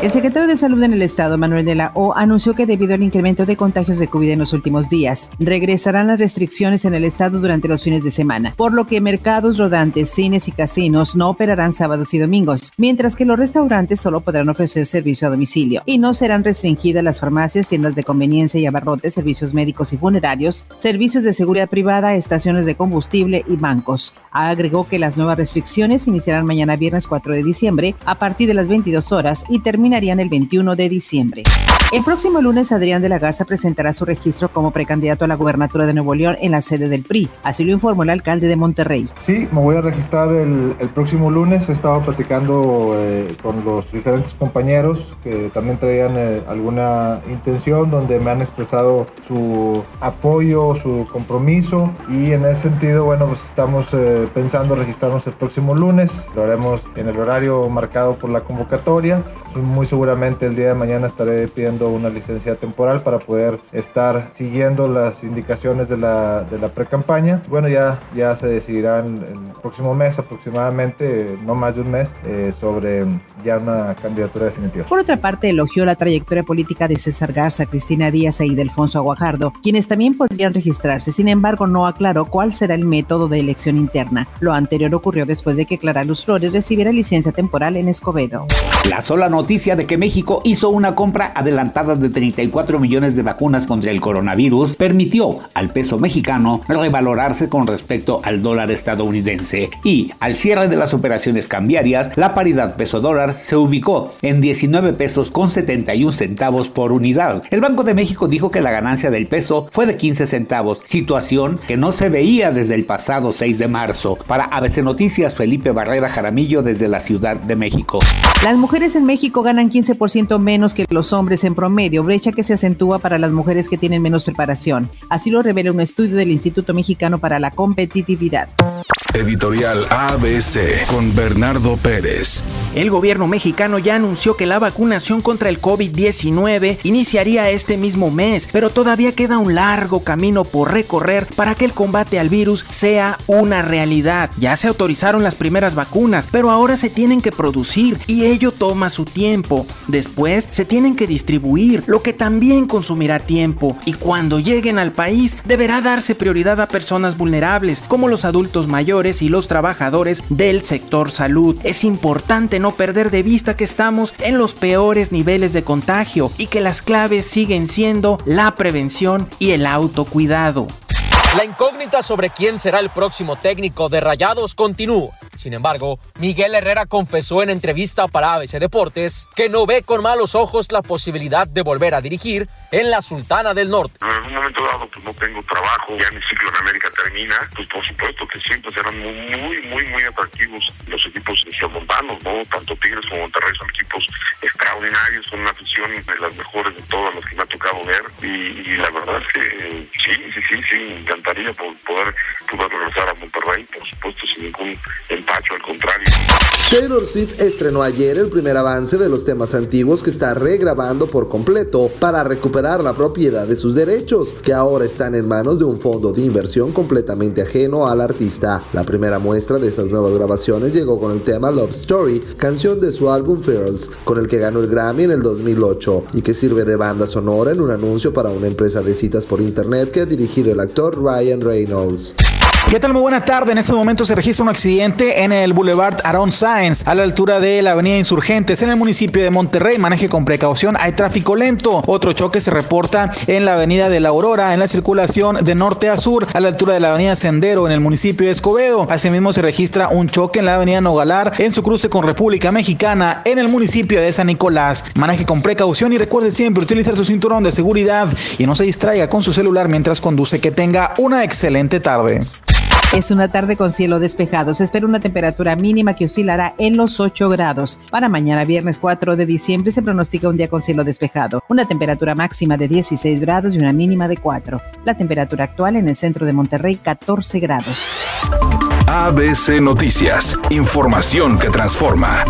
El secretario de Salud en el Estado, Manuel de la O, anunció que debido al incremento de contagios de COVID en los últimos días, regresarán las restricciones en el Estado durante los fines de semana, por lo que mercados rodantes, cines y casinos no operarán sábados y domingos, mientras que los restaurantes solo podrán ofrecer servicio a domicilio y no serán restringidas las farmacias, tiendas de conveniencia y abarrotes, servicios médicos y funerarios, servicios de seguridad privada, estaciones de combustible y bancos. Agregó que las nuevas restricciones iniciarán mañana viernes 4 de diciembre a partir de las 22 horas y terminarán terminarían el 21 de diciembre. El próximo lunes, Adrián de la Garza presentará su registro como precandidato a la gubernatura de Nuevo León en la sede del PRI. Así lo informó el alcalde de Monterrey. Sí, me voy a registrar el, próximo lunes. He estado platicando eh, con los diferentes compañeros que también traían eh, alguna intención, donde me han expresado su apoyo, su compromiso. Y en ese sentido, bueno, pues estamos eh, pensando registrarnos el próximo lunes. Lo haremos en el horario marcado por la convocatoria. Muy seguramente el día de mañana estaré pidiendo una licencia temporal para poder estar siguiendo las indicaciones de la, de pre-campaña. Bueno, ya, ya se decidirá en el próximo mes aproximadamente, no más de un mes, eh, sobre ya una candidatura definitiva. Por otra parte, elogió la trayectoria política de César Garza, Cristina Díaz e Ildefonso Aguajardo, quienes también podrían registrarse. Sin embargo, no aclaró cuál será el método de elección interna. Lo anterior ocurrió después de que Clara Luz Flores recibiera licencia temporal en Escobedo. La sola noticia de que México hizo una compra adelantada de 34 millones de vacunas contra el coronavirus permitió al peso mexicano revalorarse con respecto al dólar estadounidense y al cierre de las operaciones cambiarias la paridad peso dólar se ubicó en 19 pesos con 71 centavos por unidad. El Banco de México dijo que la ganancia del peso fue de 15 centavos, situación que no se veía desde el pasado 6 de marzo. Para ABC Noticias, Felipe Barrera Jaramillo desde la Ciudad de México. Mujeres en México ganan 15% menos que los hombres en promedio, brecha que se acentúa para las mujeres que tienen menos preparación. Así lo revela un estudio del Instituto Mexicano para la Competitividad. Editorial ABC con Bernardo Pérez. El gobierno mexicano ya anunció que la vacunación contra el COVID-19 iniciaría este mismo mes, pero todavía queda un largo camino por recorrer para que el combate al virus sea una realidad. Ya se autorizaron las primeras vacunas, pero ahora se tienen que producir y ello toma su tiempo. Después se tienen que distribuir, lo que también consumirá tiempo. Y cuando lleguen al país, deberá darse prioridad a personas vulnerables, como los adultos mayores y los trabajadores del sector salud. Es importante no perder de vista que estamos en los peores niveles de contagio y que las claves siguen siendo la prevención y el autocuidado. La incógnita sobre quién será el próximo técnico de Rayados continúa. Sin embargo, Miguel Herrera confesó en entrevista para ABC Deportes que no ve con malos ojos la posibilidad de volver a dirigir en la Sultana del Norte. En algún momento dado, pues no tengo trabajo, ya mi ciclo en América termina, pues por supuesto que siempre serán muy, muy, muy atractivos los equipos montanos, ¿no? Tanto Tigres como Monterrey son equipos extraordinarios, son una afición de las mejores de todas las que me ha tocado ver y, la verdad es que sí, sí, sí, sí, me encantaría poder regresar a por supuesto, sin ningún empacho, al contrario. Taylor Swift estrenó ayer el primer avance de los temas antiguos que está regrabando por completo para recuperar la propiedad de sus derechos, que ahora están en manos de un fondo de inversión completamente ajeno al artista. La primera muestra de estas nuevas grabaciones llegó con el tema Love Story, canción de su álbum Fearls, con el que ganó el Grammy en el 2008 y que sirve de banda sonora en un anuncio para una empresa de citas por internet que ha dirigido el actor Ryan Reynolds. ¿Qué tal? Muy buena tarde. En este momento se registra un accidente en el Boulevard Aaron Sáenz, a la altura de la Avenida Insurgentes, en el municipio de Monterrey. Maneje con precaución, hay tráfico lento. Otro choque se reporta en la Avenida de la Aurora, en la circulación de norte a sur, a la altura de la Avenida Sendero, en el municipio de Escobedo. Asimismo, se registra un choque en la Avenida Nogalar, en su cruce con República Mexicana, en el municipio de San Nicolás. Maneje con precaución y recuerde siempre utilizar su cinturón de seguridad y no se distraiga con su celular mientras conduce. Que tenga una excelente tarde. Es una tarde con cielo despejado. Se espera una temperatura mínima que oscilará en los 8 grados. Para mañana, viernes 4 de diciembre, se pronostica un día con cielo despejado. Una temperatura máxima de 16 grados y una mínima de 4. La temperatura actual en el centro de Monterrey, 14 grados. ABC Noticias. Información que transforma.